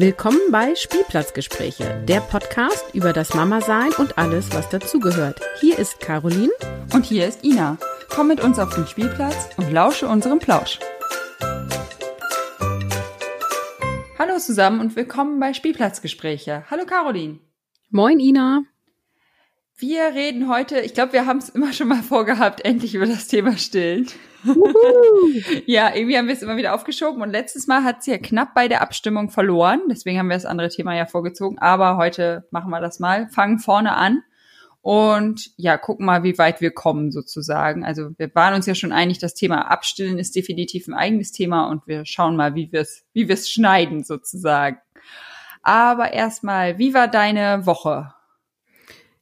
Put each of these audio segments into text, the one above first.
Willkommen bei Spielplatzgespräche, der Podcast über das Mama-Sein und alles, was dazugehört. Hier ist Caroline. Und hier ist Ina. Komm mit uns auf den Spielplatz und lausche unserem Plausch. Hallo zusammen und willkommen bei Spielplatzgespräche. Hallo Caroline. Moin Ina. Wir reden heute, ich glaube, wir haben es immer schon mal vorgehabt, endlich über das Thema Stillen. ja, irgendwie haben wir es immer wieder aufgeschoben und letztes Mal hat sie ja knapp bei der Abstimmung verloren. Deswegen haben wir das andere Thema ja vorgezogen. Aber heute machen wir das mal. Fangen vorne an und ja, gucken mal, wie weit wir kommen sozusagen. Also wir waren uns ja schon einig, das Thema Abstillen ist definitiv ein eigenes Thema und wir schauen mal, wie wir es, wie wir es schneiden sozusagen. Aber erstmal, wie war deine Woche?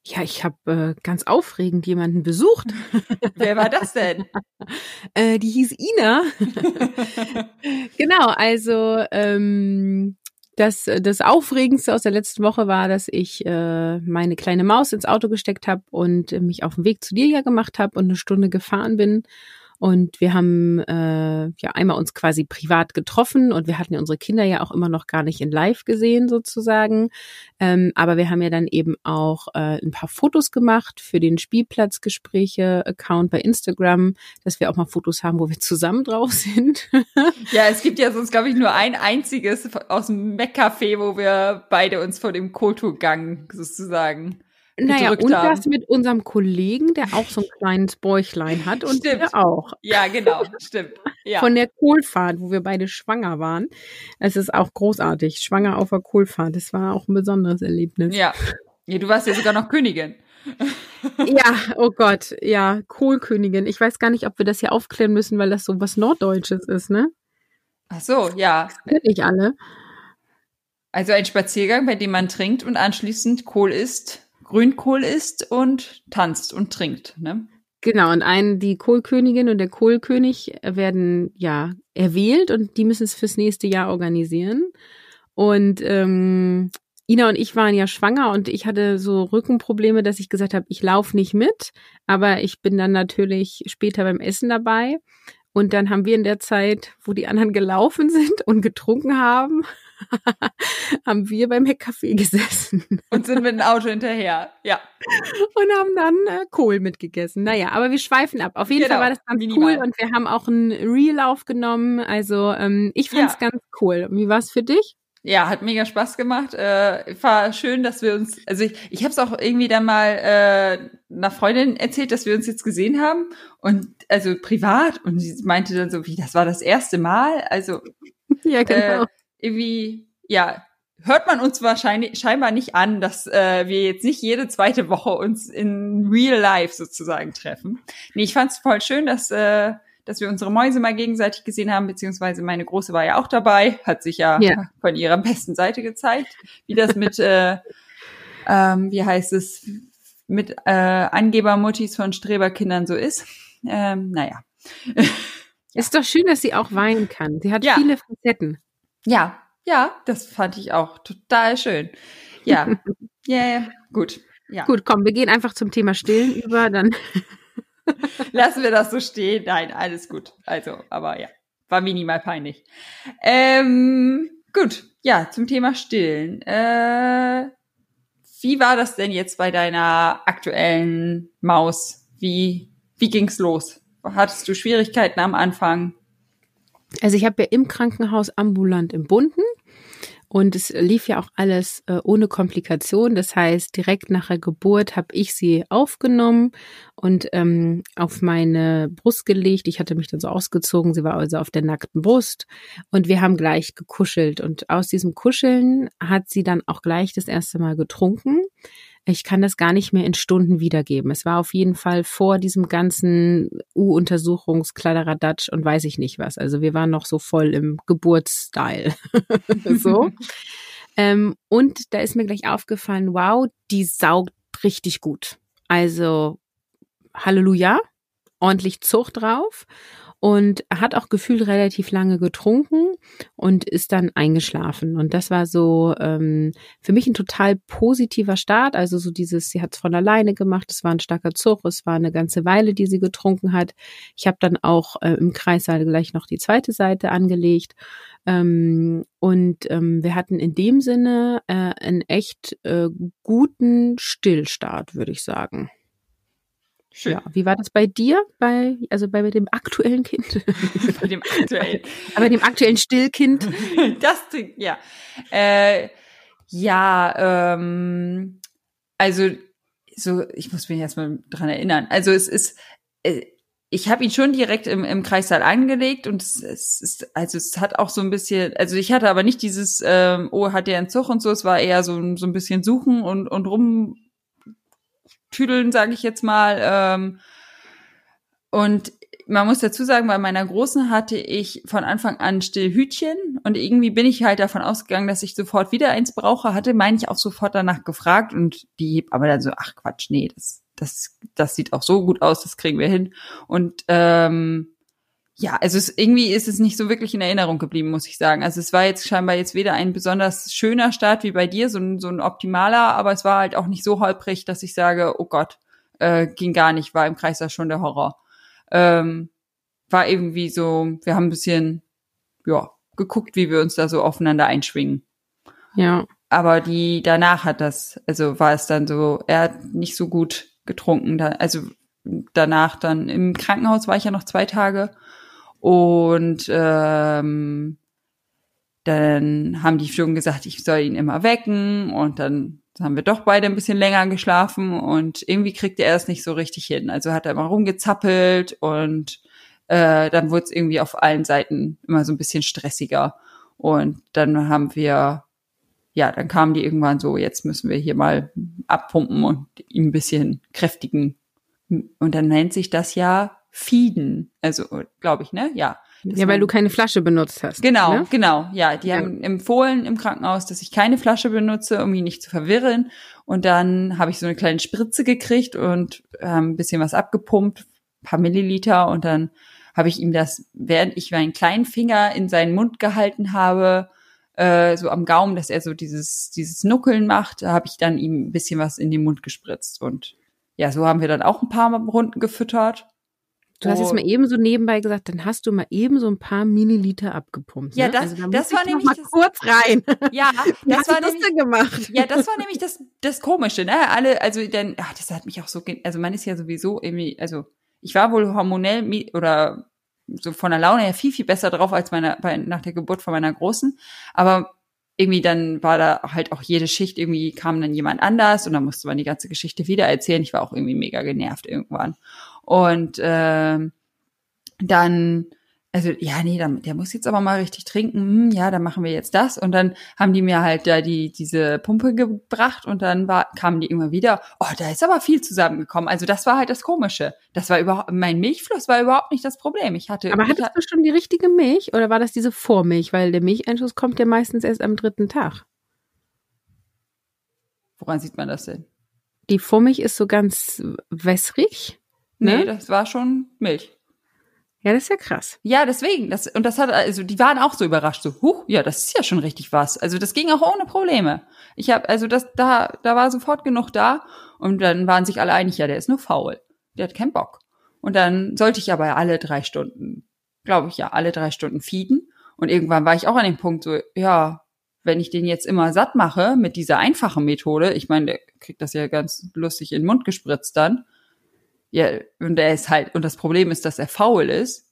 Ja, ich habe äh, ganz aufregend jemanden besucht. Wer war das denn? äh, die hieß Ina. genau, also ähm, das, das Aufregendste aus der letzten Woche war, dass ich äh, meine kleine Maus ins Auto gesteckt habe und mich auf den Weg zu dir ja gemacht habe und eine Stunde gefahren bin und wir haben äh, ja einmal uns quasi privat getroffen und wir hatten ja unsere Kinder ja auch immer noch gar nicht in Live gesehen sozusagen. Ähm, aber wir haben ja dann eben auch äh, ein paar Fotos gemacht für den Spielplatzgespräche-Account bei Instagram, dass wir auch mal Fotos haben, wo wir zusammen drauf sind. ja, es gibt ja sonst, glaube ich, nur ein einziges aus dem Mac-Café, wo wir beide uns vor dem Kulturgang sozusagen naja, und haben. das mit unserem Kollegen, der auch so ein kleines Bäuchlein hat und stimmt. wir auch. Ja, genau, stimmt. Ja. Von der Kohlfahrt, wo wir beide schwanger waren. Es ist auch großartig. Schwanger auf der Kohlfahrt. Das war auch ein besonderes Erlebnis. Ja. ja du warst ja sogar noch Königin. ja, oh Gott, ja, Kohlkönigin. Ich weiß gar nicht, ob wir das hier aufklären müssen, weil das so was Norddeutsches ist, ne? Ach so, ja. Das nicht alle. Also ein Spaziergang, bei dem man trinkt und anschließend Kohl isst Grünkohl isst und tanzt und trinkt, ne? Genau, und ein, die Kohlkönigin und der Kohlkönig werden ja erwählt und die müssen es fürs nächste Jahr organisieren. Und ähm, Ina und ich waren ja schwanger und ich hatte so Rückenprobleme, dass ich gesagt habe, ich laufe nicht mit, aber ich bin dann natürlich später beim Essen dabei. Und dann haben wir in der Zeit, wo die anderen gelaufen sind und getrunken haben, haben wir beim Heckcafé gesessen. Und sind mit dem Auto hinterher, ja. Und haben dann äh, Kohl mitgegessen. Naja, aber wir schweifen ab. Auf jeden genau, Fall war das ganz minimal. cool und wir haben auch einen Real aufgenommen. Also ähm, ich fand es ja. ganz cool. Wie war es für dich? Ja, hat mega Spaß gemacht. Äh, war schön, dass wir uns, also ich, ich habe es auch irgendwie dann mal äh, einer Freundin erzählt, dass wir uns jetzt gesehen haben und also privat und sie meinte dann so, wie das war das erste Mal. Also ja, genau. Äh, irgendwie, ja, hört man uns wahrscheinlich scheinbar nicht an, dass äh, wir jetzt nicht jede zweite Woche uns in Real Life sozusagen treffen. Nee, ich fand's voll schön, dass, äh, dass wir unsere Mäuse mal gegenseitig gesehen haben, beziehungsweise meine Große war ja auch dabei, hat sich ja, ja. von ihrer besten Seite gezeigt, wie das mit, äh, ähm, wie heißt es, mit äh, Angebermuttis von Streberkindern so ist. Ähm, naja. Ist doch schön, dass sie auch weinen kann. Sie hat ja. viele Facetten. Ja, ja, das fand ich auch total schön. Ja, ja, yeah, gut. Ja. Gut, komm, wir gehen einfach zum Thema Stillen über, dann. Lassen wir das so stehen. Nein, alles gut. Also, aber ja, war minimal peinlich. Ähm, gut, ja, zum Thema Stillen. Äh, wie war das denn jetzt bei deiner aktuellen Maus? Wie, wie ging's los? Hattest du Schwierigkeiten am Anfang? Also ich habe ja im Krankenhaus ambulant im Bunden und es lief ja auch alles äh, ohne Komplikation. Das heißt, direkt nach der Geburt habe ich sie aufgenommen und ähm, auf meine Brust gelegt. Ich hatte mich dann so ausgezogen. Sie war also auf der nackten Brust und wir haben gleich gekuschelt. Und aus diesem Kuscheln hat sie dann auch gleich das erste Mal getrunken ich kann das gar nicht mehr in Stunden wiedergeben. Es war auf jeden Fall vor diesem ganzen U-Untersuchungskladderadatsch und weiß ich nicht was. Also wir waren noch so voll im Geburtsstyle. so. ähm, und da ist mir gleich aufgefallen, wow, die saugt richtig gut. Also Halleluja, ordentlich Zucht drauf. Und hat auch gefühlt relativ lange getrunken und ist dann eingeschlafen. Und das war so ähm, für mich ein total positiver Start. Also so dieses, sie hat es von alleine gemacht, es war ein starker Zug, es war eine ganze Weile, die sie getrunken hat. Ich habe dann auch äh, im Kreissaal gleich noch die zweite Seite angelegt. Ähm, und ähm, wir hatten in dem Sinne äh, einen echt äh, guten Stillstart, würde ich sagen. Schön. Ja, wie war das bei dir? Bei, also bei dem aktuellen Kind? bei dem aktuellen. bei dem aktuellen Stillkind? das, ja. Äh, ja, ähm, also so, ich muss mich erstmal dran erinnern. Also es ist, äh, ich habe ihn schon direkt im, im Kreissaal angelegt und es, es ist, also es hat auch so ein bisschen, also ich hatte aber nicht dieses, ähm, oh, hat der einen Zug und so, es war eher so, so ein bisschen suchen und, und rum tüdeln, sage ich jetzt mal. Ähm, und man muss dazu sagen, bei meiner Großen hatte ich von Anfang an Stillhütchen und irgendwie bin ich halt davon ausgegangen, dass ich sofort wieder eins brauche, hatte, meine ich, auch sofort danach gefragt und die aber dann so, ach Quatsch, nee, das, das, das sieht auch so gut aus, das kriegen wir hin. Und ähm, ja, also es, irgendwie ist es nicht so wirklich in Erinnerung geblieben, muss ich sagen. Also es war jetzt scheinbar jetzt weder ein besonders schöner Start wie bei dir, so ein, so ein optimaler, aber es war halt auch nicht so holprig, dass ich sage, oh Gott, äh, ging gar nicht, war im Kreis da schon der Horror. Ähm, war irgendwie so, wir haben ein bisschen, ja, geguckt, wie wir uns da so aufeinander einschwingen. Ja. Aber die danach hat das, also war es dann so, er hat nicht so gut getrunken, da, also danach dann im Krankenhaus war ich ja noch zwei Tage und ähm, dann haben die schon gesagt, ich soll ihn immer wecken und dann haben wir doch beide ein bisschen länger geschlafen und irgendwie kriegte er es nicht so richtig hin. Also hat er immer rumgezappelt und äh, dann wurde es irgendwie auf allen Seiten immer so ein bisschen stressiger. Und dann haben wir, ja, dann kamen die irgendwann so, jetzt müssen wir hier mal abpumpen und ihn ein bisschen kräftigen. Und dann nennt sich das ja Fieden. Also, glaube ich, ne? Ja. ja, weil du keine Flasche benutzt hast. Genau, ne? genau. Ja, die ja. haben empfohlen im Krankenhaus, dass ich keine Flasche benutze, um ihn nicht zu verwirren. Und dann habe ich so eine kleine Spritze gekriegt und ähm, ein bisschen was abgepumpt, paar Milliliter. Und dann habe ich ihm das, während ich meinen kleinen Finger in seinen Mund gehalten habe, äh, so am Gaumen, dass er so dieses, dieses Nuckeln macht, habe ich dann ihm ein bisschen was in den Mund gespritzt. Und ja, so haben wir dann auch ein paar Runden gefüttert. Du hast jetzt mal eben so nebenbei gesagt, dann hast du mal eben so ein paar Milliliter abgepumpt. Ja, ne? das, also, da das war nämlich mal das, kurz rein. Ja, das war das denn gemacht. Ja, das war nämlich das das Komische, ne? Alle, also dann, ach, das hat mich auch so, also man ist ja sowieso irgendwie, also ich war wohl hormonell oder so von der Laune her viel viel besser drauf als meine bei, nach der Geburt von meiner großen, aber irgendwie dann war da halt auch jede Schicht irgendwie kam dann jemand anders und dann musste man die ganze Geschichte wieder erzählen. Ich war auch irgendwie mega genervt irgendwann. Und äh, dann, also ja, nee, der, der muss jetzt aber mal richtig trinken. Hm, ja, dann machen wir jetzt das. Und dann haben die mir halt da die diese Pumpe gebracht und dann war, kamen die immer wieder. Oh, da ist aber viel zusammengekommen. Also das war halt das Komische. Das war überhaupt, mein Milchfluss war überhaupt nicht das Problem. Ich hatte. Aber hattest du schon die richtige Milch oder war das diese Vormilch? Weil der Milcheinschuss kommt ja meistens erst am dritten Tag. Woran sieht man das denn? Die Vormilch ist so ganz wässrig. Nee, ne? das war schon Milch. Ja, das ist ja krass. Ja, deswegen. Das, und das hat, also die waren auch so überrascht, so, huch, ja, das ist ja schon richtig was. Also das ging auch ohne Probleme. Ich habe, also das, da, da war sofort genug da und dann waren sich alle einig, ja, der ist nur faul. Der hat keinen Bock. Und dann sollte ich aber alle drei Stunden, glaube ich ja, alle drei Stunden feeden. Und irgendwann war ich auch an dem Punkt so, ja, wenn ich den jetzt immer satt mache mit dieser einfachen Methode, ich meine, der kriegt das ja ganz lustig in den Mund gespritzt dann, ja, und er ist halt, und das Problem ist, dass er faul ist,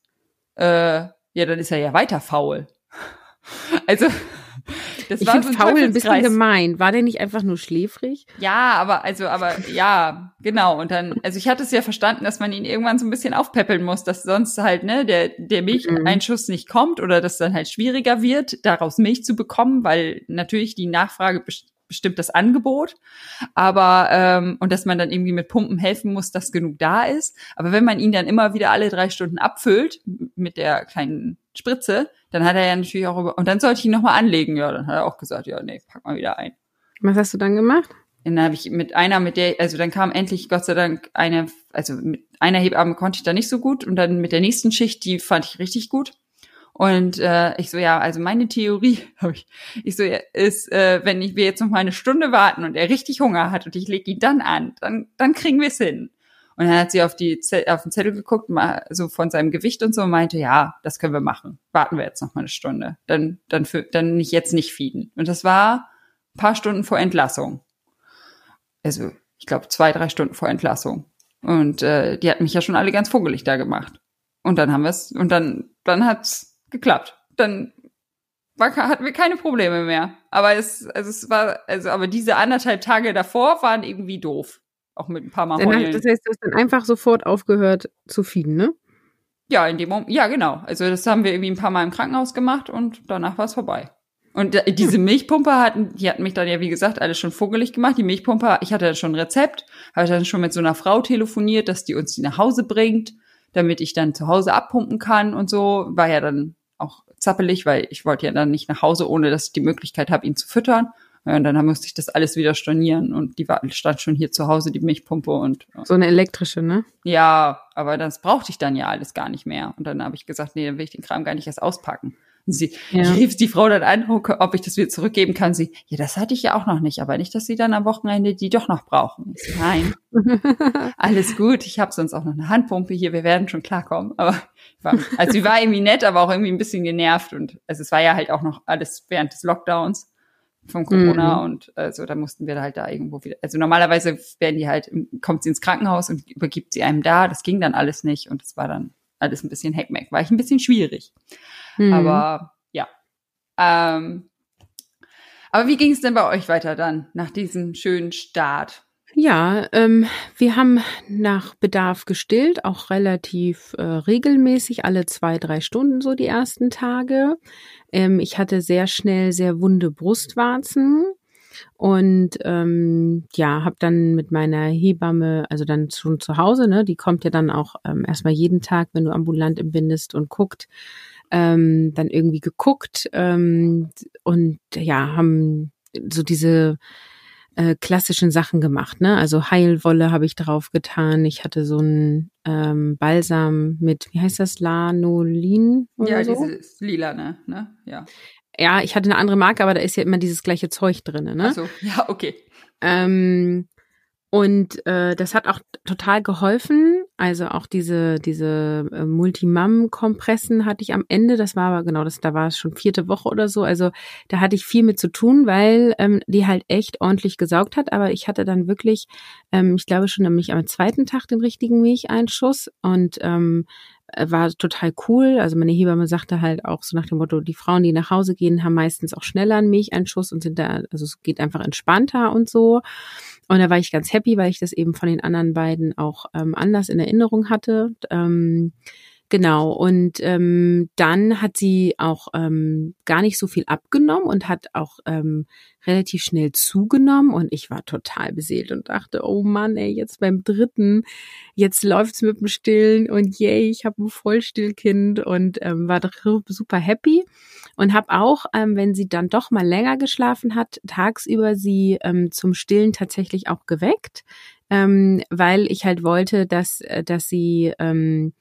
äh, ja, dann ist er ja weiter faul. also, das ich war so ein faul ein bisschen gemein. War der nicht einfach nur schläfrig? Ja, aber, also, aber, ja, genau. Und dann, also ich hatte es ja verstanden, dass man ihn irgendwann so ein bisschen aufpäppeln muss, dass sonst halt, ne, der, der Milcheinschuss nicht kommt oder dass dann halt schwieriger wird, daraus Milch zu bekommen, weil natürlich die Nachfrage das Angebot, aber ähm, und dass man dann irgendwie mit Pumpen helfen muss, dass genug da ist. Aber wenn man ihn dann immer wieder alle drei Stunden abfüllt mit der kleinen Spritze, dann hat er ja natürlich auch über und dann sollte ich ihn nochmal anlegen. Ja, dann hat er auch gesagt, ja, nee, pack mal wieder ein. Was hast du dann gemacht? dann habe ich mit einer, mit der, also dann kam endlich Gott sei Dank eine, also mit einer Hebamme konnte ich da nicht so gut und dann mit der nächsten Schicht, die fand ich richtig gut. Und äh, ich so, ja, also meine Theorie, ich, ich so, ja, ist, äh, wenn ich, wir jetzt noch mal eine Stunde warten und er richtig Hunger hat und ich lege ihn dann an, dann, dann kriegen wir es hin. Und dann hat sie auf, die, auf den Zettel geguckt, mal so von seinem Gewicht und so und meinte, ja, das können wir machen. Warten wir jetzt noch mal eine Stunde. Dann, dann, für, dann nicht jetzt nicht feeden. Und das war ein paar Stunden vor Entlassung. Also, ich glaube, zwei, drei Stunden vor Entlassung. Und äh, die hat mich ja schon alle ganz vogelig da gemacht. Und dann haben wir es, und dann, dann hat's geklappt. Dann war, hatten wir keine Probleme mehr. Aber es, also es war, also aber diese anderthalb Tage davor waren irgendwie doof. Auch mit ein paar Mal heulen. Das heißt, du hast dann einfach sofort aufgehört zu fieden, ne? Ja, in dem Moment, ja, genau. Also das haben wir irgendwie ein paar Mal im Krankenhaus gemacht und danach war es vorbei. Und diese Milchpumpe hatten, die hatten mich dann ja, wie gesagt, alles schon vogelig gemacht. Die Milchpumpe, ich hatte schon ein Rezept, habe dann schon mit so einer Frau telefoniert, dass die uns die nach Hause bringt damit ich dann zu Hause abpumpen kann und so. War ja dann zappelig, weil ich wollte ja dann nicht nach Hause, ohne dass ich die Möglichkeit habe, ihn zu füttern. Und dann musste ich das alles wieder stornieren und die war, stand schon hier zu Hause, die Milchpumpe und. So eine elektrische, ne? Ja, aber das brauchte ich dann ja alles gar nicht mehr. Und dann habe ich gesagt, nee, dann will ich den Kram gar nicht erst auspacken. Und sie ja. ich rief die Frau dann an, ob ich das wieder zurückgeben kann. Sie, ja, das hatte ich ja auch noch nicht, aber nicht, dass sie dann am Wochenende die doch noch brauchen. So, nein, alles gut. Ich habe sonst auch noch eine Handpumpe hier. Wir werden schon klarkommen. Aber war, also sie war irgendwie nett, aber auch irgendwie ein bisschen genervt und also es war ja halt auch noch alles während des Lockdowns von Corona mhm. und also da mussten wir halt da irgendwo wieder. Also normalerweise werden die halt, kommt sie ins Krankenhaus und übergibt sie einem da. Das ging dann alles nicht und es war dann alles ein bisschen Heckmeck. War ich ein bisschen schwierig. Mhm. Aber ja. Ähm, aber wie ging es denn bei euch weiter dann nach diesem schönen Start? Ja, ähm, wir haben nach Bedarf gestillt, auch relativ äh, regelmäßig, alle zwei, drei Stunden so die ersten Tage. Ähm, ich hatte sehr schnell sehr wunde Brustwarzen und ähm, ja, habe dann mit meiner Hebamme, also dann schon zu Hause, ne, die kommt ja dann auch ähm, erstmal jeden Tag, wenn du ambulant entbindest und guckt, ähm, dann irgendwie geguckt ähm, und ja, haben so diese äh, klassischen Sachen gemacht, ne? Also Heilwolle habe ich drauf getan. Ich hatte so ein ähm, Balsam mit, wie heißt das, Lanolin? Oder ja, so? dieses lila, ne? ne? Ja. Ja, ich hatte eine andere Marke, aber da ist ja immer dieses gleiche Zeug drinne, ne? Ach so, ja, okay. Ähm, und äh, das hat auch total geholfen. Also auch diese diese äh, Multimam-Kompressen hatte ich am Ende. Das war aber genau, das da war es schon vierte Woche oder so. Also da hatte ich viel mit zu tun, weil ähm, die halt echt ordentlich gesaugt hat. Aber ich hatte dann wirklich, ähm, ich glaube schon nämlich am zweiten Tag den richtigen Milcheinschuss und ähm, äh, war total cool. Also meine Hebamme sagte halt auch so nach dem Motto, die Frauen, die nach Hause gehen, haben meistens auch schneller einen Milcheinschuss und sind da, also es geht einfach entspannter und so. Und da war ich ganz happy, weil ich das eben von den anderen beiden auch ähm, anders in Erinnerung hatte. Ähm, Genau, und ähm, dann hat sie auch ähm, gar nicht so viel abgenommen und hat auch ähm, relativ schnell zugenommen. Und ich war total beseelt und dachte, oh Mann, ey, jetzt beim dritten, jetzt läuft's mit dem Stillen. Und yay, ich habe ein Vollstillkind und ähm, war super happy. Und habe auch, ähm, wenn sie dann doch mal länger geschlafen hat, tagsüber sie ähm, zum Stillen tatsächlich auch geweckt, ähm, weil ich halt wollte, dass, äh, dass sie ähm,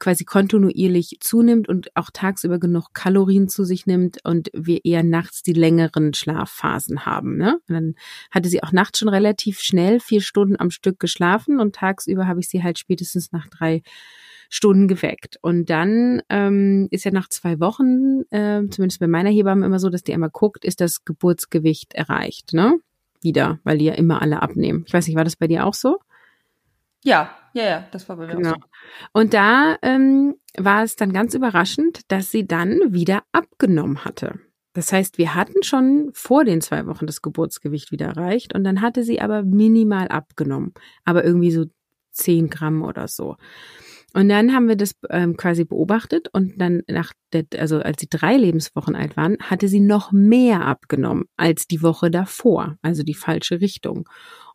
quasi kontinuierlich zunimmt und auch tagsüber genug Kalorien zu sich nimmt und wir eher nachts die längeren Schlafphasen haben. Ne? Und dann hatte sie auch nachts schon relativ schnell vier Stunden am Stück geschlafen und tagsüber habe ich sie halt spätestens nach drei Stunden geweckt. Und dann ähm, ist ja nach zwei Wochen, äh, zumindest bei meiner Hebamme immer so, dass die einmal guckt, ist das Geburtsgewicht erreicht, ne? Wieder, weil die ja immer alle abnehmen. Ich weiß nicht, war das bei dir auch so? Ja, ja, ja, das war bei mir genau. auch so. Und da ähm, war es dann ganz überraschend, dass sie dann wieder abgenommen hatte. Das heißt, wir hatten schon vor den zwei Wochen das Geburtsgewicht wieder erreicht und dann hatte sie aber minimal abgenommen, aber irgendwie so zehn Gramm oder so. Und dann haben wir das ähm, quasi beobachtet und dann nach der, also als sie drei Lebenswochen alt waren, hatte sie noch mehr abgenommen als die Woche davor, also die falsche Richtung.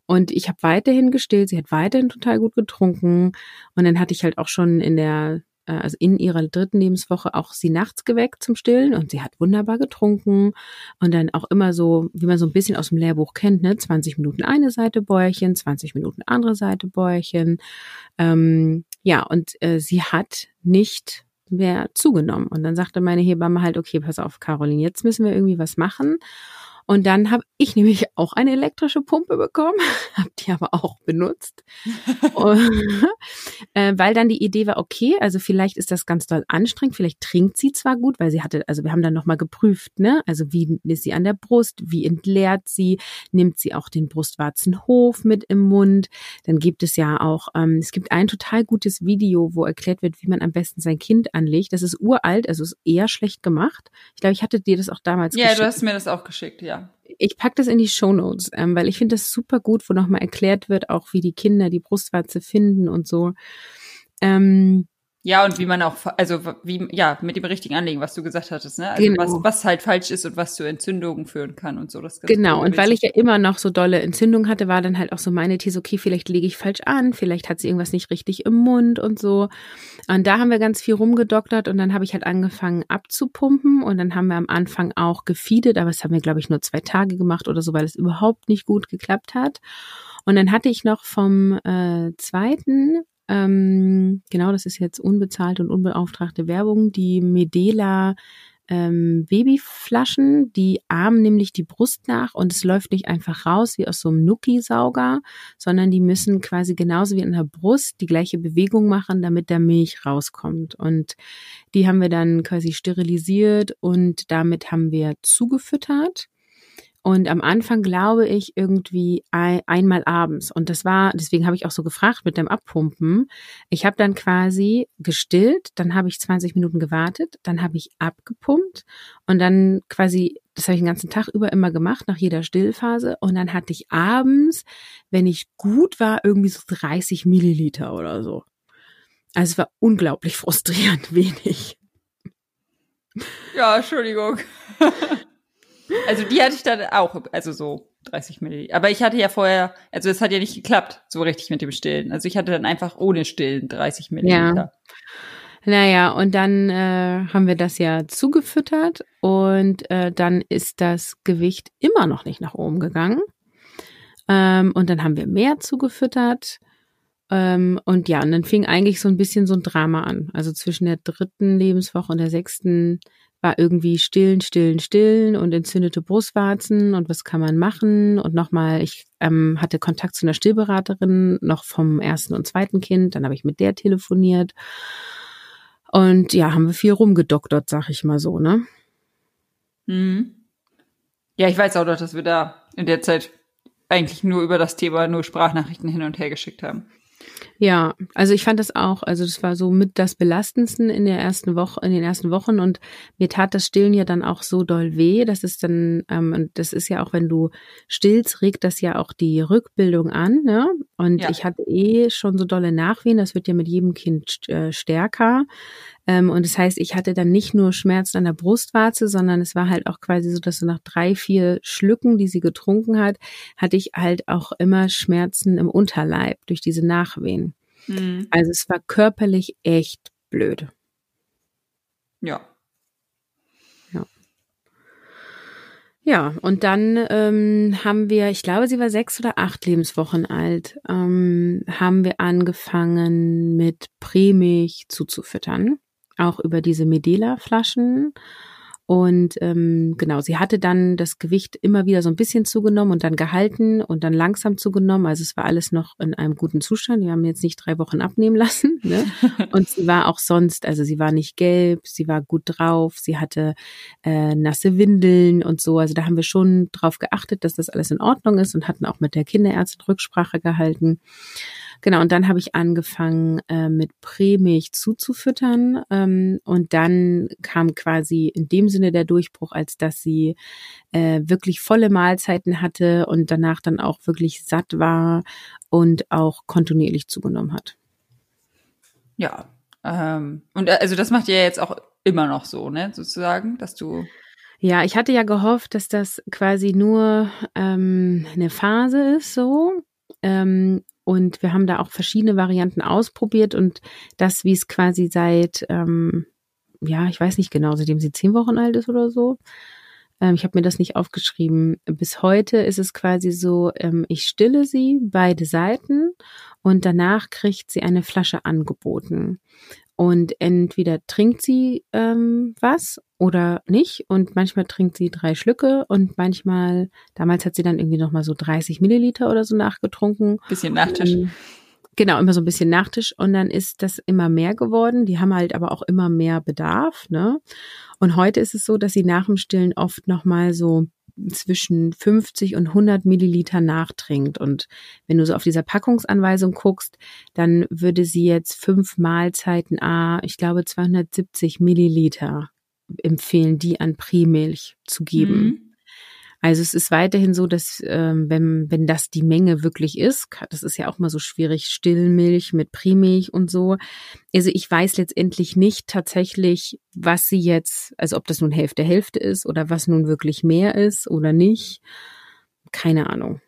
Und ich habe weiterhin gestillt, sie hat weiterhin total gut getrunken. Und dann hatte ich halt auch schon in der äh, also in ihrer dritten Lebenswoche auch sie nachts geweckt zum Stillen und sie hat wunderbar getrunken und dann auch immer so, wie man so ein bisschen aus dem Lehrbuch kennt, ne, 20 Minuten eine Seite Bäuerchen, 20 Minuten andere Seite Bäuerchen. Ähm, ja, und äh, sie hat nicht mehr zugenommen. Und dann sagte meine Hebamme halt, okay, pass auf, Caroline, jetzt müssen wir irgendwie was machen. Und dann habe ich nämlich auch eine elektrische Pumpe bekommen, habe die aber auch benutzt, äh, weil dann die Idee war, okay, also vielleicht ist das ganz doll anstrengend, vielleicht trinkt sie zwar gut, weil sie hatte, also wir haben dann nochmal geprüft, ne, also wie ist sie an der Brust, wie entleert sie, nimmt sie auch den Brustwarzenhof mit im Mund, dann gibt es ja auch, ähm, es gibt ein total gutes Video, wo erklärt wird, wie man am besten sein Kind anlegt, das ist uralt, also ist eher schlecht gemacht. Ich glaube, ich hatte dir das auch damals ja, geschickt. Ja, du hast mir das auch geschickt, ja. Ich pack das in die Show Notes, ähm, weil ich finde das super gut, wo nochmal erklärt wird, auch wie die Kinder die Brustwarze finden und so. Ähm, ja, und wie man auch, also wie, ja, mit dem richtigen Anlegen, was du gesagt hattest, ne? Also genau. was, was halt falsch ist und was zu Entzündungen führen kann und so. Das genau, und weil ich ja immer noch so dolle Entzündungen hatte, war dann halt auch so meine These, okay, vielleicht lege ich falsch an, vielleicht hat sie irgendwas nicht richtig im Mund und so. Und da haben wir ganz viel rumgedoktert und dann habe ich halt angefangen abzupumpen und dann haben wir am Anfang auch gefeedet, aber es haben wir, glaube ich, nur zwei Tage gemacht oder so, weil es überhaupt nicht gut geklappt hat. Und dann hatte ich noch vom äh, zweiten ähm, genau, das ist jetzt unbezahlte und unbeauftragte Werbung. Die Medela ähm, Babyflaschen, die armen nämlich die Brust nach und es läuft nicht einfach raus wie aus so einem Nuki-Sauger, sondern die müssen quasi genauso wie in der Brust die gleiche Bewegung machen, damit der Milch rauskommt. Und die haben wir dann quasi sterilisiert und damit haben wir zugefüttert. Und am Anfang glaube ich irgendwie ein, einmal abends. Und das war, deswegen habe ich auch so gefragt mit dem Abpumpen. Ich habe dann quasi gestillt, dann habe ich 20 Minuten gewartet, dann habe ich abgepumpt und dann quasi, das habe ich den ganzen Tag über immer gemacht, nach jeder Stillphase. Und dann hatte ich abends, wenn ich gut war, irgendwie so 30 Milliliter oder so. Also es war unglaublich frustrierend wenig. Ja, Entschuldigung. Also die hatte ich dann auch, also so 30 Milliliter. Aber ich hatte ja vorher, also es hat ja nicht geklappt, so richtig mit dem Stillen. Also ich hatte dann einfach ohne Stillen 30 Milliliter. Ja. Naja, und dann äh, haben wir das ja zugefüttert und äh, dann ist das Gewicht immer noch nicht nach oben gegangen. Ähm, und dann haben wir mehr zugefüttert. Ähm, und ja, und dann fing eigentlich so ein bisschen so ein Drama an. Also zwischen der dritten Lebenswoche und der sechsten war irgendwie stillen, stillen, stillen und entzündete Brustwarzen und was kann man machen? Und nochmal, ich ähm, hatte Kontakt zu einer Stillberaterin noch vom ersten und zweiten Kind, dann habe ich mit der telefoniert. Und ja, haben wir viel rumgedoktert, sag ich mal so, ne? Mhm. Ja, ich weiß auch noch, dass wir da in der Zeit eigentlich nur über das Thema nur Sprachnachrichten hin und her geschickt haben. Ja, also ich fand das auch, also das war so mit das Belastendsten in der ersten Woche, in den ersten Wochen und mir tat das Stillen ja dann auch so doll weh, dass es dann, ähm, und das ist ja auch, wenn du stillst, regt das ja auch die Rückbildung an, ne? Und ja. ich hatte eh schon so dolle Nachwehen, das wird ja mit jedem Kind äh, stärker. Ähm, und das heißt, ich hatte dann nicht nur Schmerzen an der Brustwarze, sondern es war halt auch quasi so, dass so nach drei, vier Schlücken, die sie getrunken hat, hatte ich halt auch immer Schmerzen im Unterleib durch diese Nachwehen. Mhm. Also es war körperlich echt blöd. Ja. Ja. Ja, und dann ähm, haben wir, ich glaube, sie war sechs oder acht Lebenswochen alt, ähm, haben wir angefangen mit Prämilch zuzufüttern auch über diese Medela-Flaschen. Und ähm, genau, sie hatte dann das Gewicht immer wieder so ein bisschen zugenommen und dann gehalten und dann langsam zugenommen. Also es war alles noch in einem guten Zustand. Wir haben jetzt nicht drei Wochen abnehmen lassen. Ne? Und sie war auch sonst, also sie war nicht gelb, sie war gut drauf, sie hatte äh, nasse Windeln und so. Also da haben wir schon drauf geachtet, dass das alles in Ordnung ist und hatten auch mit der Kinderärztin Rücksprache gehalten. Genau, und dann habe ich angefangen äh, mit Prämilch zuzufüttern ähm, und dann kam quasi in dem Sinne der Durchbruch, als dass sie äh, wirklich volle Mahlzeiten hatte und danach dann auch wirklich satt war und auch kontinuierlich zugenommen hat. Ja, ähm, und äh, also das macht ihr jetzt auch immer noch so, ne, sozusagen, dass du ja, ich hatte ja gehofft, dass das quasi nur ähm, eine Phase ist, so. Ähm, und wir haben da auch verschiedene Varianten ausprobiert und das, wie es quasi seit, ähm, ja, ich weiß nicht genau, seitdem sie zehn Wochen alt ist oder so. Ähm, ich habe mir das nicht aufgeschrieben. Bis heute ist es quasi so, ähm, ich stille sie beide Seiten und danach kriegt sie eine Flasche angeboten. Und entweder trinkt sie ähm, was oder nicht. Und manchmal trinkt sie drei Schlücke und manchmal, damals hat sie dann irgendwie nochmal so 30 Milliliter oder so nachgetrunken. Bisschen Nachtisch. Ähm, genau, immer so ein bisschen Nachtisch. Und dann ist das immer mehr geworden. Die haben halt aber auch immer mehr Bedarf, ne? Und heute ist es so, dass sie nach dem Stillen oft nochmal so zwischen 50 und 100 Milliliter nachtrinkt. Und wenn du so auf dieser Packungsanweisung guckst, dann würde sie jetzt fünf Mahlzeiten, ah, ich glaube 270 Milliliter empfehlen, die an Primilch zu geben. Mhm. Also es ist weiterhin so, dass ähm, wenn, wenn das die Menge wirklich ist, das ist ja auch mal so schwierig, Stillmilch mit Primilch und so. Also ich weiß letztendlich nicht tatsächlich, was sie jetzt, also ob das nun Hälfte Hälfte ist oder was nun wirklich mehr ist oder nicht. Keine Ahnung.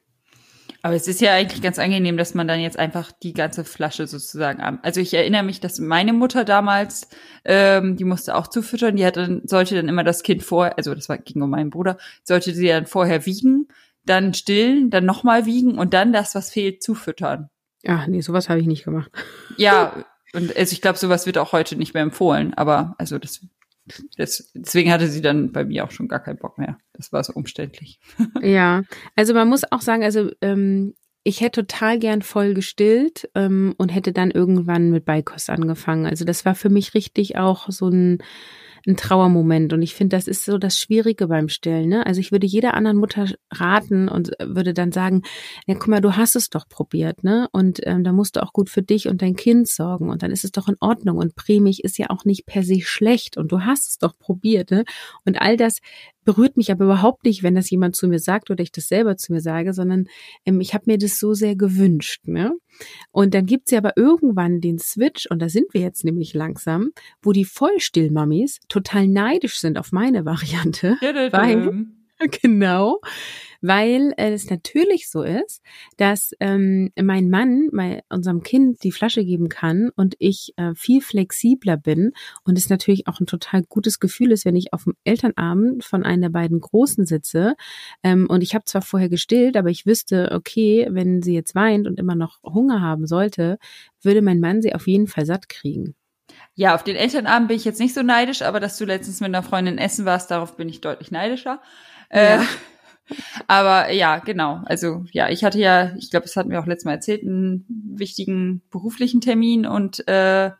Aber es ist ja eigentlich ganz angenehm, dass man dann jetzt einfach die ganze Flasche sozusagen Also ich erinnere mich, dass meine Mutter damals, ähm, die musste auch zufüttern, die hat dann, sollte dann immer das Kind vor, also das war, ging um meinen Bruder, sollte sie dann vorher wiegen, dann stillen, dann nochmal wiegen und dann das, was fehlt, zufüttern. Ach nee, sowas habe ich nicht gemacht. Ja, und also ich glaube, sowas wird auch heute nicht mehr empfohlen, aber also das, deswegen hatte sie dann bei mir auch schon gar keinen Bock mehr. Das war so umständlich. ja, also man muss auch sagen, also ähm, ich hätte total gern voll gestillt ähm, und hätte dann irgendwann mit Beikost angefangen. Also das war für mich richtig auch so ein ein Trauermoment. Und ich finde, das ist so das Schwierige beim Stillen. Ne? Also ich würde jeder anderen Mutter raten und würde dann sagen, ja, guck mal, du hast es doch probiert, ne? Und ähm, da musst du auch gut für dich und dein Kind sorgen. Und dann ist es doch in Ordnung. Und prämig ist ja auch nicht per se schlecht. Und du hast es doch probiert, ne? Und all das berührt mich aber überhaupt nicht, wenn das jemand zu mir sagt oder ich das selber zu mir sage, sondern ähm, ich habe mir das so sehr gewünscht. Ne? Und dann gibt's ja aber irgendwann den Switch, und da sind wir jetzt nämlich langsam, wo die Vollstillmammis total neidisch sind auf meine Variante. Weil, genau, weil äh, es natürlich so ist, dass ähm, mein Mann mein, unserem Kind die Flasche geben kann und ich äh, viel flexibler bin und es natürlich auch ein total gutes Gefühl ist, wenn ich auf dem Elternabend von einer der beiden Großen sitze ähm, und ich habe zwar vorher gestillt, aber ich wüsste, okay, wenn sie jetzt weint und immer noch Hunger haben sollte, würde mein Mann sie auf jeden Fall satt kriegen. Ja, auf den Elternabend bin ich jetzt nicht so neidisch, aber dass du letztens mit einer Freundin essen warst, darauf bin ich deutlich neidischer. Ja. Äh, aber ja, genau. Also ja, ich hatte ja, ich glaube, das hatten wir auch letztes Mal erzählt, einen wichtigen beruflichen Termin und äh,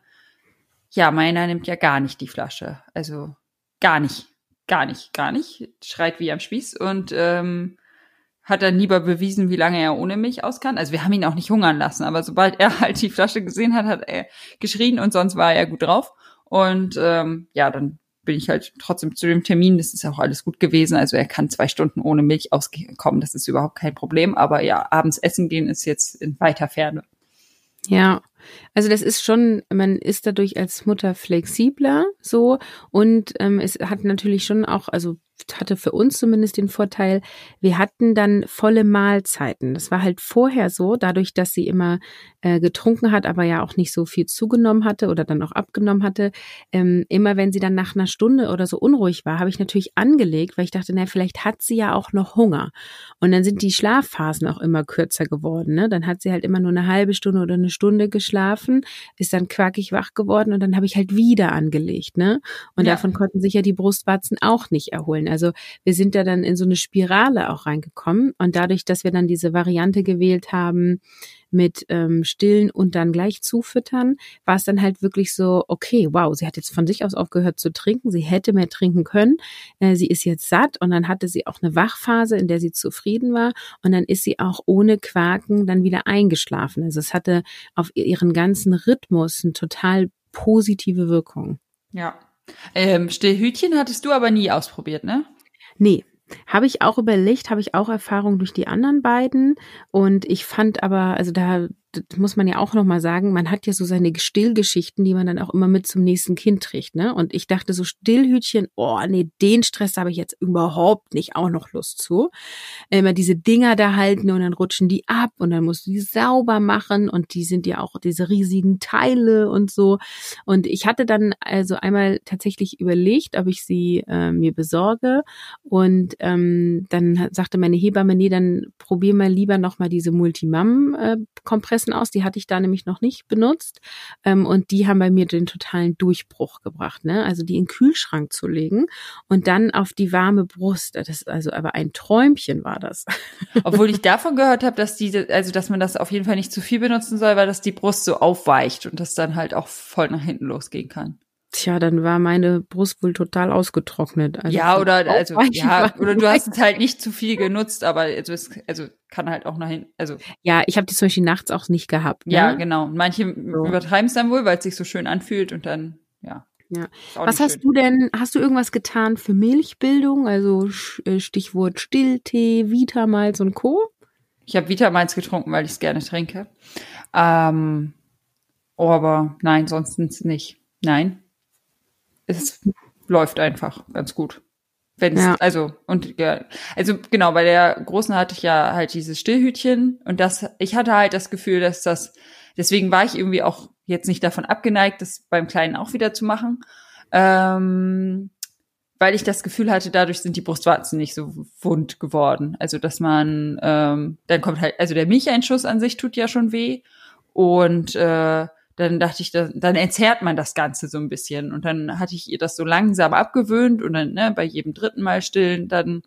ja, meiner nimmt ja gar nicht die Flasche. Also gar nicht, gar nicht, gar nicht. Schreit wie am Spieß und ähm, hat dann lieber bewiesen, wie lange er ohne mich aus kann. Also wir haben ihn auch nicht hungern lassen, aber sobald er halt die Flasche gesehen hat, hat er geschrien und sonst war er gut drauf. Und ähm, ja, dann bin ich halt trotzdem zu dem Termin. Das ist auch alles gut gewesen. Also er kann zwei Stunden ohne Milch auskommen. Das ist überhaupt kein Problem. Aber ja, abends essen gehen ist jetzt in weiter Ferne. Ja, also das ist schon, man ist dadurch als Mutter flexibler so und ähm, es hat natürlich schon auch, also hatte für uns zumindest den Vorteil, wir hatten dann volle Mahlzeiten. Das war halt vorher so, dadurch, dass sie immer äh, getrunken hat, aber ja auch nicht so viel zugenommen hatte oder dann auch abgenommen hatte. Ähm, immer wenn sie dann nach einer Stunde oder so unruhig war, habe ich natürlich angelegt, weil ich dachte, na, vielleicht hat sie ja auch noch Hunger. Und dann sind die Schlafphasen auch immer kürzer geworden. Ne? Dann hat sie halt immer nur eine halbe Stunde oder eine Stunde geschlafen, ist dann quackig wach geworden und dann habe ich halt wieder angelegt. Ne? Und ja. davon konnten sich ja die Brustwarzen auch nicht erholen. Also wir sind da dann in so eine Spirale auch reingekommen. Und dadurch, dass wir dann diese Variante gewählt haben, mit ähm, Stillen und dann gleich zufüttern, war es dann halt wirklich so, okay, wow, sie hat jetzt von sich aus aufgehört zu trinken, sie hätte mehr trinken können, äh, sie ist jetzt satt und dann hatte sie auch eine Wachphase, in der sie zufrieden war und dann ist sie auch ohne Quaken dann wieder eingeschlafen. Also es hatte auf ihren ganzen Rhythmus eine total positive Wirkung. Ja, ähm, Stillhütchen hattest du aber nie ausprobiert, ne? Nee, habe ich auch überlegt, habe ich auch Erfahrung durch die anderen beiden und ich fand aber, also da das muss man ja auch nochmal sagen, man hat ja so seine Stillgeschichten, die man dann auch immer mit zum nächsten Kind trägt, ne? Und ich dachte so Stillhütchen, oh nee, den Stress habe ich jetzt überhaupt nicht auch noch Lust zu. Immer diese Dinger da halten und dann rutschen die ab und dann musst du die sauber machen und die sind ja auch diese riesigen Teile und so. Und ich hatte dann also einmal tatsächlich überlegt, ob ich sie äh, mir besorge und ähm, dann sagte meine Hebamme, nee, dann probier mal lieber nochmal diese Multimam-Kompressen aus. Die hatte ich da nämlich noch nicht benutzt. Ähm, und die haben bei mir den totalen Durchbruch gebracht. Ne? Also die in den Kühlschrank zu legen und dann auf die warme Brust. Das ist also aber ein Träumchen war das. Obwohl ich davon gehört habe, dass diese, also dass man das auf jeden Fall nicht zu viel benutzen soll, weil das die Brust so aufweicht und das dann halt auch voll nach hinten losgehen kann. Tja, dann war meine Brust wohl total ausgetrocknet. Also ja, oder also ja, oder du hast es halt nicht zu viel genutzt, aber also es also kann halt auch nach hinten, also ja, ich habe die zum Beispiel nachts auch nicht gehabt. Ne? Ja, genau. Manche so. übertreiben es dann wohl, weil es sich so schön anfühlt und dann ja. Ja. Was hast schön. du denn? Hast du irgendwas getan für Milchbildung? Also äh, Stichwort Stilltee, Vitamals und Co. Ich habe Vitamals getrunken, weil ich es gerne trinke. Ähm, aber nein, sonst nicht. Nein es läuft einfach ganz gut. Wenn ja. also und ja, also genau, bei der großen hatte ich ja halt dieses Stillhütchen und das ich hatte halt das Gefühl, dass das deswegen war ich irgendwie auch jetzt nicht davon abgeneigt, das beim kleinen auch wieder zu machen. Ähm, weil ich das Gefühl hatte, dadurch sind die Brustwarzen nicht so wund geworden. Also dass man, ähm, dann kommt halt, also der Milcheinschuss an sich tut ja schon weh und äh, dann dachte ich, dann, entzerrt man das Ganze so ein bisschen. Und dann hatte ich ihr das so langsam abgewöhnt und dann ne, bei jedem dritten Mal stillen dann,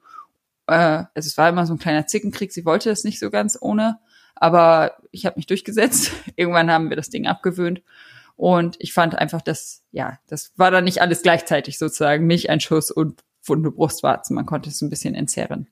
äh, also es war immer so ein kleiner Zickenkrieg, sie wollte das nicht so ganz ohne, aber ich habe mich durchgesetzt. Irgendwann haben wir das Ding abgewöhnt. Und ich fand einfach, dass, ja, das war dann nicht alles gleichzeitig sozusagen, Milcheinschuss und wunde Brustwarzen. Man konnte es ein bisschen entzerren.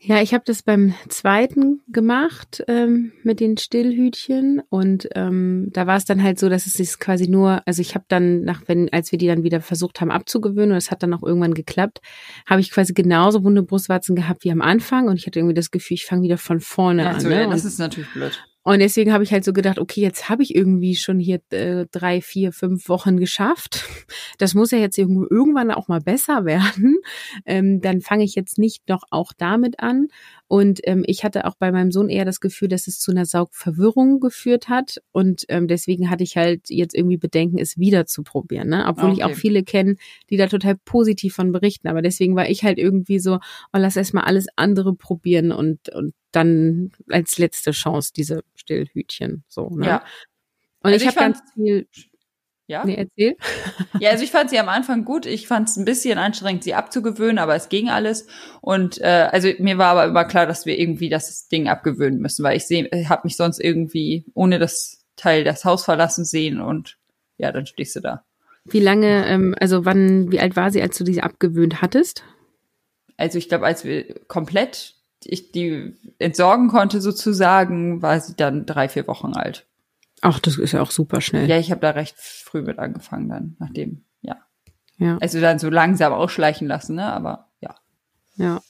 Ja, ich habe das beim zweiten gemacht ähm, mit den Stillhütchen und ähm, da war es dann halt so, dass es sich quasi nur, also ich habe dann nach, wenn, als wir die dann wieder versucht haben abzugewöhnen und es hat dann auch irgendwann geklappt, habe ich quasi genauso wunde Brustwarzen gehabt wie am Anfang und ich hatte irgendwie das Gefühl, ich fange wieder von vorne ja, an. So, ne? Das ist natürlich blöd. Und deswegen habe ich halt so gedacht, okay, jetzt habe ich irgendwie schon hier äh, drei, vier, fünf Wochen geschafft. Das muss ja jetzt irgendwann auch mal besser werden. Ähm, dann fange ich jetzt nicht noch auch damit an. Und ähm, ich hatte auch bei meinem Sohn eher das Gefühl, dass es zu einer Saugverwirrung geführt hat. Und ähm, deswegen hatte ich halt jetzt irgendwie Bedenken, es wieder zu probieren. Ne? Obwohl okay. ich auch viele kenne, die da total positiv von berichten. Aber deswegen war ich halt irgendwie so, oh, lass erst mal alles andere probieren und, und dann als letzte Chance diese Stillhütchen. So, ne? Ja. Und also ich habe ganz viel ja? Nee, erzähl. Ja, also ich fand sie am Anfang gut. Ich fand es ein bisschen anstrengend, sie abzugewöhnen, aber es ging alles. Und äh, also mir war aber immer klar, dass wir irgendwie das Ding abgewöhnen müssen, weil ich sehe, habe mich sonst irgendwie ohne das Teil das Haus verlassen sehen und ja, dann stehst du da. Wie lange, ähm, also wann, wie alt war sie, als du diese abgewöhnt hattest? Also ich glaube, als wir komplett ich die entsorgen konnte sozusagen, war sie dann drei, vier Wochen alt. Ach, das ist ja auch super schnell. Ja, ich habe da recht früh mit angefangen dann, nachdem, ja. Ja. Also dann so langsam ausschleichen lassen, ne? Aber ja. Ja.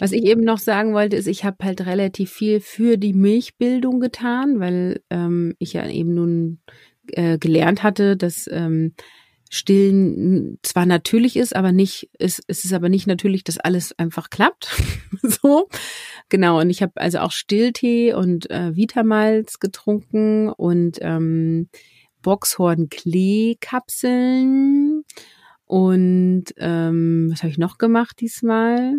Was ich eben noch sagen wollte, ist, ich habe halt relativ viel für die Milchbildung getan, weil ähm, ich ja eben nun äh, gelernt hatte, dass ähm, Stillen zwar natürlich ist, aber nicht, es, es ist aber nicht natürlich, dass alles einfach klappt. so. Genau. Und ich habe also auch Stilltee und äh, Vitamals getrunken und ähm, Boxhorn-Klee-Kapseln. Und ähm, was habe ich noch gemacht diesmal?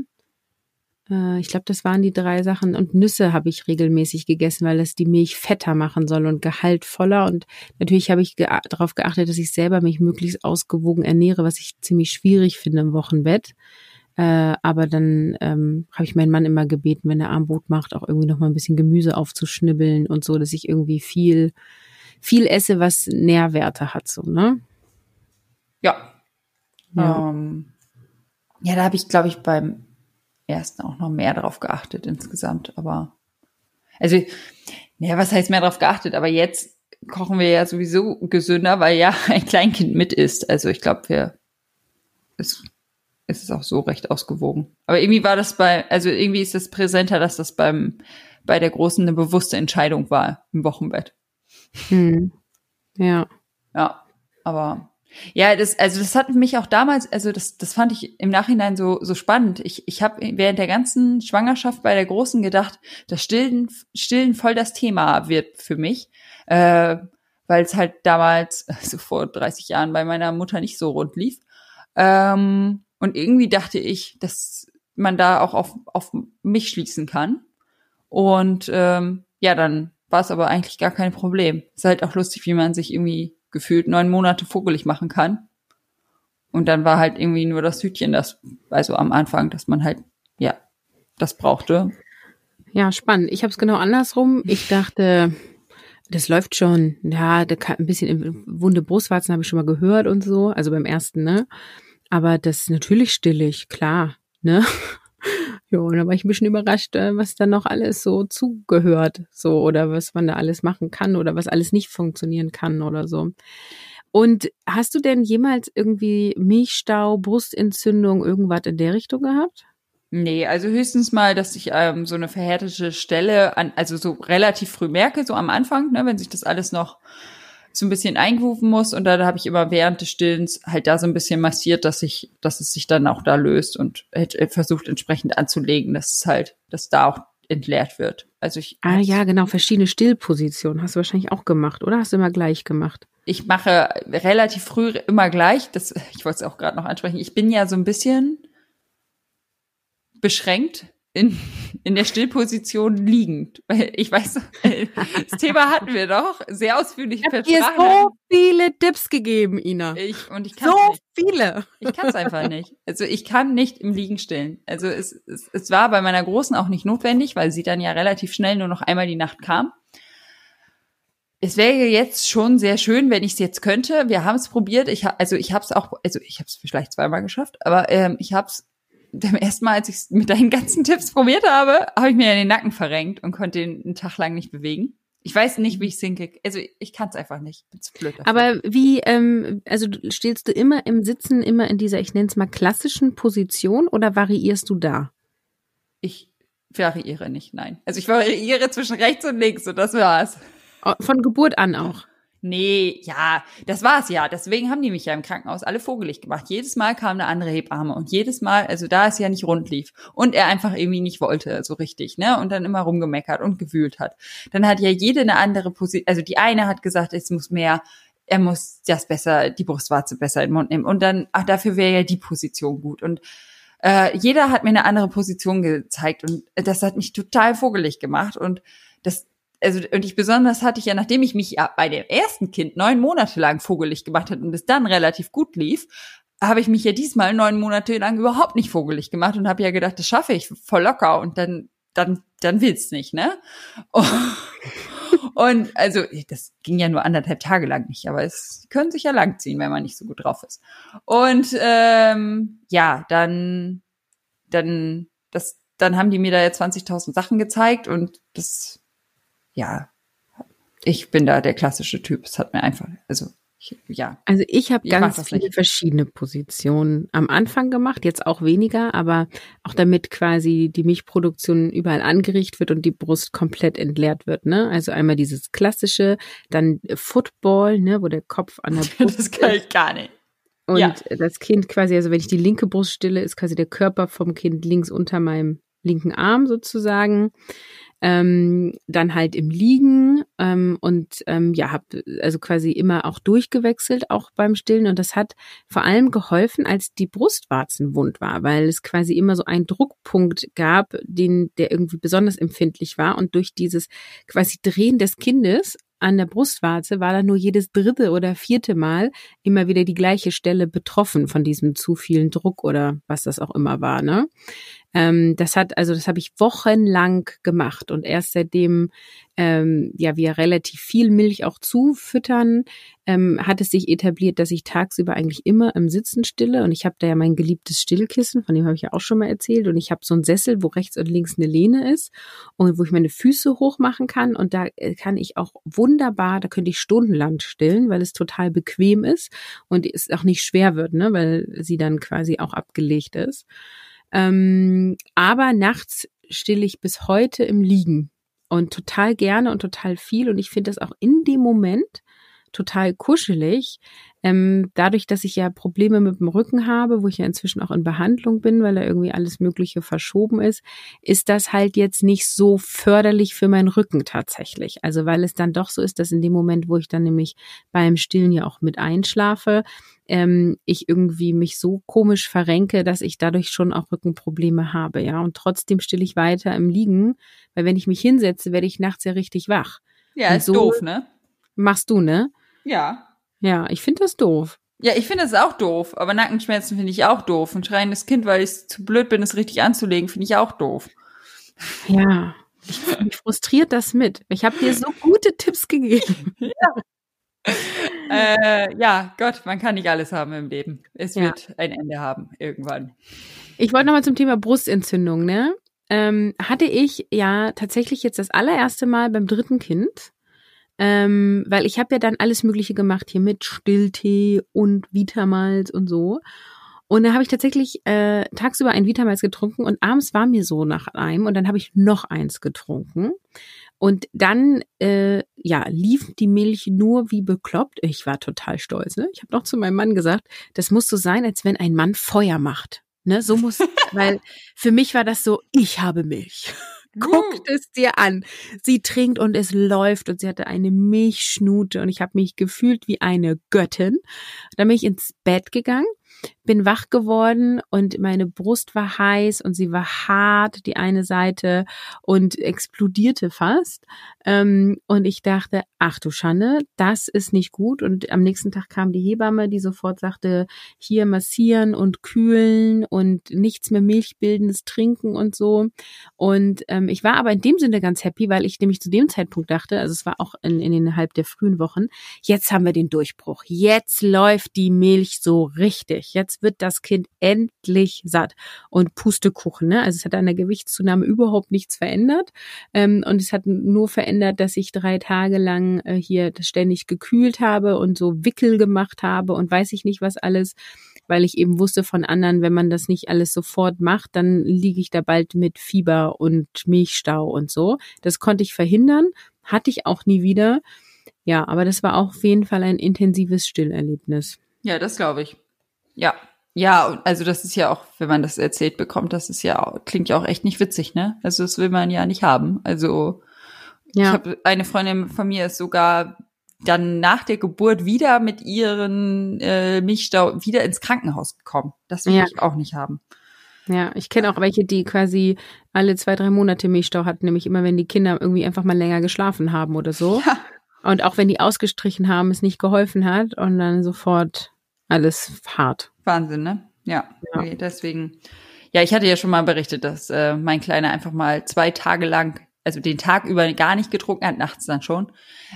Äh, ich glaube, das waren die drei Sachen. Und Nüsse habe ich regelmäßig gegessen, weil das die Milch fetter machen soll und gehaltvoller. Und natürlich habe ich ge darauf geachtet, dass ich selber mich möglichst ausgewogen ernähre, was ich ziemlich schwierig finde im Wochenbett. Äh, aber dann ähm, habe ich meinen Mann immer gebeten, wenn er Armbrot macht, auch irgendwie noch mal ein bisschen Gemüse aufzuschnibbeln und so, dass ich irgendwie viel, viel esse, was Nährwerte hat, so, ne? Ja. Ja, ähm, ja da habe ich, glaube ich, beim ersten auch noch mehr drauf geachtet insgesamt. Aber also, ja, was heißt mehr drauf geachtet? Aber jetzt kochen wir ja sowieso gesünder, weil ja ein Kleinkind mit ist. Also ich glaube, wir es, es ist auch so recht ausgewogen. Aber irgendwie war das bei, also irgendwie ist das präsenter, dass das beim bei der Großen eine bewusste Entscheidung war im Wochenbett. Hm. Ja. Ja, aber ja, das, also das hat mich auch damals, also das, das fand ich im Nachhinein so, so spannend. Ich, ich habe während der ganzen Schwangerschaft bei der Großen gedacht, dass Stillen, Stillen voll das Thema wird für mich, äh, weil es halt damals, also vor 30 Jahren bei meiner Mutter nicht so rund lief. Ähm, und irgendwie dachte ich, dass man da auch auf, auf mich schließen kann. Und ähm, ja, dann war es aber eigentlich gar kein Problem. Ist halt auch lustig, wie man sich irgendwie gefühlt neun Monate vogelig machen kann. Und dann war halt irgendwie nur das Hütchen, das, also am Anfang, dass man halt, ja, das brauchte. Ja, spannend. Ich habe es genau andersrum. Ich dachte, das läuft schon. Ja, ein bisschen wunde Brustwarzen habe ich schon mal gehört und so, also beim ersten, ne? Aber das ist natürlich stillig, klar, ne? Ja, und da war ich ein bisschen überrascht, äh, was da noch alles so zugehört, so oder was man da alles machen kann oder was alles nicht funktionieren kann oder so. Und hast du denn jemals irgendwie Milchstau, Brustentzündung, irgendwas in der Richtung gehabt? Nee, also höchstens mal, dass ich ähm, so eine verhärtete Stelle an, also so relativ früh merke, so am Anfang, ne, wenn sich das alles noch so ein bisschen eingerufen muss und da habe ich immer während des Stillens halt da so ein bisschen massiert, dass ich, dass es sich dann auch da löst und versucht entsprechend anzulegen, dass es halt, dass da auch entleert wird. Also ich. Ah ja, genau, verschiedene Stillpositionen hast du wahrscheinlich auch gemacht, oder hast du immer gleich gemacht? Ich mache relativ früh immer gleich. Das, ich wollte es auch gerade noch ansprechen. Ich bin ja so ein bisschen beschränkt in, in der Stillposition liegend. Weil ich weiß, das Thema hatten wir doch sehr ausführlich ich dir so viele Tipps gegeben, Ina. Ich, und ich kann so nicht. viele. Ich kann es einfach nicht. Also ich kann nicht im Liegen stillen. Also es, es, es war bei meiner Großen auch nicht notwendig, weil sie dann ja relativ schnell nur noch einmal die Nacht kam. Es wäre jetzt schon sehr schön, wenn ich es jetzt könnte. Wir haben es probiert. Ich also ich habe es auch, also ich habe es vielleicht zweimal geschafft, aber ähm, ich habe es beim ersten Mal, als ich es mit deinen ganzen Tipps probiert habe, habe ich mir den Nacken verrenkt und konnte ihn einen Tag lang nicht bewegen. Ich weiß nicht, wie ich es hinkriege. Also ich kann es einfach nicht. Bin zu blöd dafür. Aber wie, ähm, also stehst du immer im Sitzen, immer in dieser, ich nenne es mal klassischen Position oder variierst du da? Ich variiere nicht, nein. Also ich variiere zwischen rechts und links und das war's. Von Geburt an auch. Nee, ja, das war's ja. Deswegen haben die mich ja im Krankenhaus alle vogelig gemacht. Jedes Mal kam eine andere Hebamme und jedes Mal, also da es ja nicht rund lief und er einfach irgendwie nicht wollte, so richtig, ne? Und dann immer rumgemeckert und gewühlt hat. Dann hat ja jede eine andere Position, also die eine hat gesagt, es muss mehr, er muss das besser, die Brustwarze besser in den Mund nehmen und dann, ach, dafür wäre ja die Position gut und äh, jeder hat mir eine andere Position gezeigt und das hat mich total vogelig gemacht und das also und ich besonders hatte ich ja, nachdem ich mich ja bei dem ersten Kind neun Monate lang vogelig gemacht hat und es dann relativ gut lief, habe ich mich ja diesmal neun Monate lang überhaupt nicht vogelig gemacht und habe ja gedacht, das schaffe ich voll locker und dann dann dann will's nicht, ne? Und also das ging ja nur anderthalb Tage lang nicht, aber es können sich ja langziehen, wenn man nicht so gut drauf ist. Und ähm, ja, dann dann das dann haben die mir da ja 20.000 Sachen gezeigt und das ja, ich bin da der klassische Typ. Es hat mir einfach, also ich, ja. Also ich habe ganz viele nicht. verschiedene Positionen am Anfang gemacht, jetzt auch weniger, aber auch damit quasi die Milchproduktion überall angerichtet wird und die Brust komplett entleert wird. Ne? Also einmal dieses klassische, dann Football, ne, wo der Kopf an der Brust. das kann ich gar nicht. Und ja. das Kind quasi, also wenn ich die linke Brust stille, ist quasi der Körper vom Kind links unter meinem linken Arm sozusagen ähm, dann halt im Liegen ähm, und ähm, ja, habe also quasi immer auch durchgewechselt, auch beim Stillen und das hat vor allem geholfen, als die Brustwarzen wund war, weil es quasi immer so einen Druckpunkt gab, den der irgendwie besonders empfindlich war und durch dieses quasi Drehen des Kindes an der Brustwarze war dann nur jedes dritte oder vierte Mal immer wieder die gleiche Stelle betroffen von diesem zu vielen Druck oder was das auch immer war. Ne? Ähm, das hat, also das habe ich wochenlang gemacht und erst seitdem ähm, ja wir relativ viel Milch auch zufüttern, ähm, hat es sich etabliert, dass ich tagsüber eigentlich immer im Sitzen stille und ich habe da ja mein geliebtes Stillkissen, von dem habe ich ja auch schon mal erzählt und ich habe so einen Sessel, wo rechts und links eine Lehne ist und wo ich meine Füße hochmachen kann und da äh, kann ich auch wunderbar, da könnte ich stundenlang stillen, weil es total bequem ist und es auch nicht schwer wird, ne, weil sie dann quasi auch abgelegt ist. Ähm, aber nachts stille ich bis heute im Liegen. und total gerne und total viel. Und ich finde das auch in dem Moment total kuschelig. Ähm, dadurch, dass ich ja Probleme mit dem Rücken habe, wo ich ja inzwischen auch in Behandlung bin, weil da irgendwie alles Mögliche verschoben ist, ist das halt jetzt nicht so förderlich für meinen Rücken tatsächlich. Also weil es dann doch so ist, dass in dem Moment, wo ich dann nämlich beim Stillen ja auch mit einschlafe, ähm, ich irgendwie mich so komisch verrenke, dass ich dadurch schon auch Rückenprobleme habe, ja. Und trotzdem stille ich weiter im Liegen, weil wenn ich mich hinsetze, werde ich nachts ja richtig wach. Ja, Und ist so doof, ne? Machst du, ne? Ja. Ja, ich finde das doof. Ja, ich finde das auch doof, aber Nackenschmerzen finde ich auch doof. Ein schreiendes Kind, weil ich zu blöd bin, es richtig anzulegen, finde ich auch doof. Ja, ich, mich frustriert das mit. Ich habe dir so gute Tipps gegeben. Ja. äh, ja, Gott, man kann nicht alles haben im Leben. Es ja. wird ein Ende haben, irgendwann. Ich wollte nochmal zum Thema Brustentzündung, ne? Ähm, hatte ich ja tatsächlich jetzt das allererste Mal beim dritten Kind ähm, weil ich habe ja dann alles Mögliche gemacht hier mit Stilltee und Vitamals und so. Und da habe ich tatsächlich äh, tagsüber ein Vitamals getrunken und abends war mir so nach einem und dann habe ich noch eins getrunken. Und dann, äh, ja, lief die Milch nur wie bekloppt. Ich war total stolz. Ne? Ich habe noch zu meinem Mann gesagt, das muss so sein, als wenn ein Mann Feuer macht. Ne, so muss, weil für mich war das so, ich habe Milch. Guckt es dir an. Sie trinkt und es läuft und sie hatte eine Milchschnute und ich habe mich gefühlt wie eine Göttin. Dann bin ich ins Bett gegangen bin wach geworden und meine Brust war heiß und sie war hart, die eine Seite und explodierte fast. Ähm, und ich dachte, ach du Schande, das ist nicht gut. Und am nächsten Tag kam die Hebamme, die sofort sagte, hier massieren und kühlen und nichts mehr Milchbildendes trinken und so. Und ähm, ich war aber in dem Sinne ganz happy, weil ich nämlich zu dem Zeitpunkt dachte, also es war auch in, in innerhalb der frühen Wochen, jetzt haben wir den Durchbruch. Jetzt läuft die Milch so richtig jetzt wird das Kind endlich satt. Und Pustekuchen, ne? Also es hat an der Gewichtszunahme überhaupt nichts verändert. Ähm, und es hat nur verändert, dass ich drei Tage lang äh, hier ständig gekühlt habe und so Wickel gemacht habe und weiß ich nicht was alles weil ich eben wusste von anderen, wenn man das nicht alles sofort macht, dann liege ich da bald mit Fieber und Milchstau und so. Das konnte ich verhindern, hatte ich auch nie wieder. Ja, aber das war auch auf jeden Fall ein intensives Stillerlebnis. Ja, das glaube ich. Ja. Ja, also das ist ja auch, wenn man das erzählt bekommt, das ist ja, klingt ja auch echt nicht witzig, ne? Also das will man ja nicht haben. Also ja. ich habe eine Freundin von mir ist sogar dann nach der Geburt wieder mit ihren äh, Milchstau wieder ins Krankenhaus gekommen. Das will ja. ich auch nicht haben. Ja, ich kenne auch welche, die quasi alle zwei, drei Monate Milchstau hatten, nämlich immer, wenn die Kinder irgendwie einfach mal länger geschlafen haben oder so. Ja. Und auch wenn die ausgestrichen haben, es nicht geholfen hat und dann sofort alles hart. Wahnsinn, ne? Ja. ja. Okay, deswegen. Ja, ich hatte ja schon mal berichtet, dass äh, mein Kleiner einfach mal zwei Tage lang, also den Tag über gar nicht getrunken hat, nachts dann schon.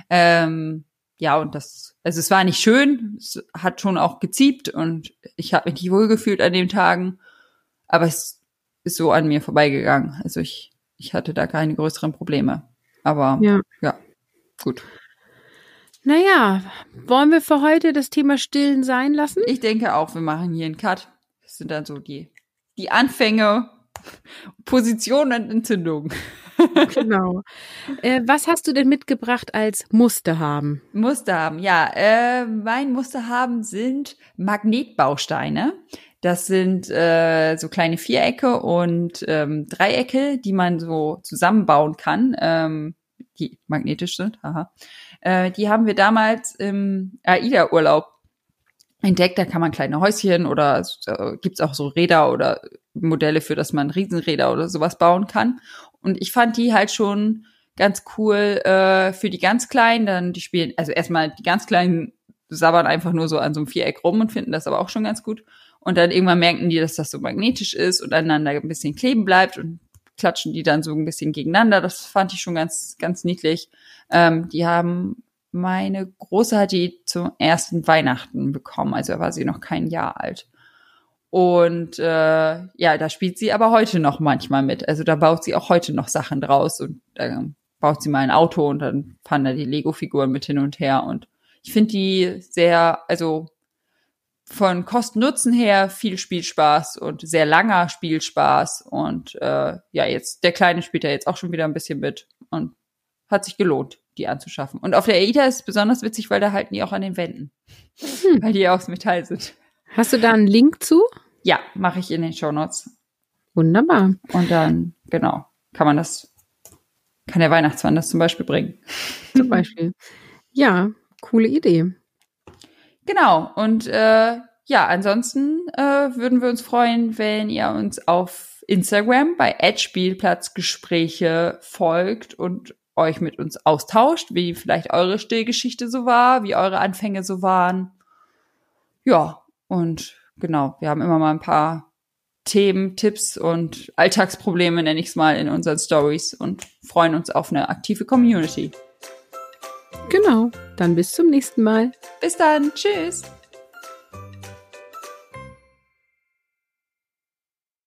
Ähm, ja, und das, also es war nicht schön, es hat schon auch geziebt und ich habe mich nicht wohlgefühlt an den Tagen, aber es ist so an mir vorbeigegangen. Also ich, ich hatte da keine größeren Probleme. Aber ja, ja gut. Naja, wollen wir für heute das Thema Stillen sein lassen? Ich denke auch, wir machen hier einen Cut. Das sind dann so die, die Anfänge, Position und Entzündung. genau. Äh, was hast du denn mitgebracht als Muster haben? Muster haben, ja. Äh, mein Muster haben sind Magnetbausteine. Das sind äh, so kleine Vierecke und ähm, Dreiecke, die man so zusammenbauen kann, ähm, die magnetisch sind. Haha. Äh, die haben wir damals im AIDA-Urlaub entdeckt. Da kann man kleine Häuschen oder äh, gibt's auch so Räder oder Modelle für, dass man Riesenräder oder sowas bauen kann. Und ich fand die halt schon ganz cool äh, für die ganz Kleinen. Dann die spielen, also erstmal die ganz Kleinen sabbern einfach nur so an so einem Viereck rum und finden das aber auch schon ganz gut. Und dann irgendwann merken die, dass das so magnetisch ist und aneinander ein bisschen kleben bleibt und klatschen die dann so ein bisschen gegeneinander. Das fand ich schon ganz, ganz niedlich. Ähm, die haben meine Große hat die zum ersten Weihnachten bekommen, also war sie noch kein Jahr alt. Und äh, ja, da spielt sie aber heute noch manchmal mit. Also da baut sie auch heute noch Sachen draus und dann baut sie mal ein Auto und dann fahren da die Lego-Figuren mit hin und her. Und ich finde die sehr, also von Kosten-Nutzen her viel Spielspaß und sehr langer Spielspaß. Und äh, ja, jetzt der Kleine spielt ja jetzt auch schon wieder ein bisschen mit. Und hat sich gelohnt, die anzuschaffen. Und auf der AIDA ist es besonders witzig, weil da halten die auch an den Wänden. Hm. Weil die aus Metall sind. Hast du da einen Link zu? Ja, mache ich in den Show Notes. Wunderbar. Und dann, genau, kann man das, kann der Weihnachtsmann das zum Beispiel bringen. Zum Beispiel. Ja, coole Idee. Genau. Und äh, ja, ansonsten äh, würden wir uns freuen, wenn ihr uns auf Instagram bei Spielplatzgespräche folgt und euch mit uns austauscht, wie vielleicht eure Stillgeschichte so war, wie eure Anfänge so waren. Ja, und genau, wir haben immer mal ein paar Themen, Tipps und Alltagsprobleme, nenne ich es mal, in unseren Stories und freuen uns auf eine aktive Community. Genau, dann bis zum nächsten Mal. Bis dann, tschüss.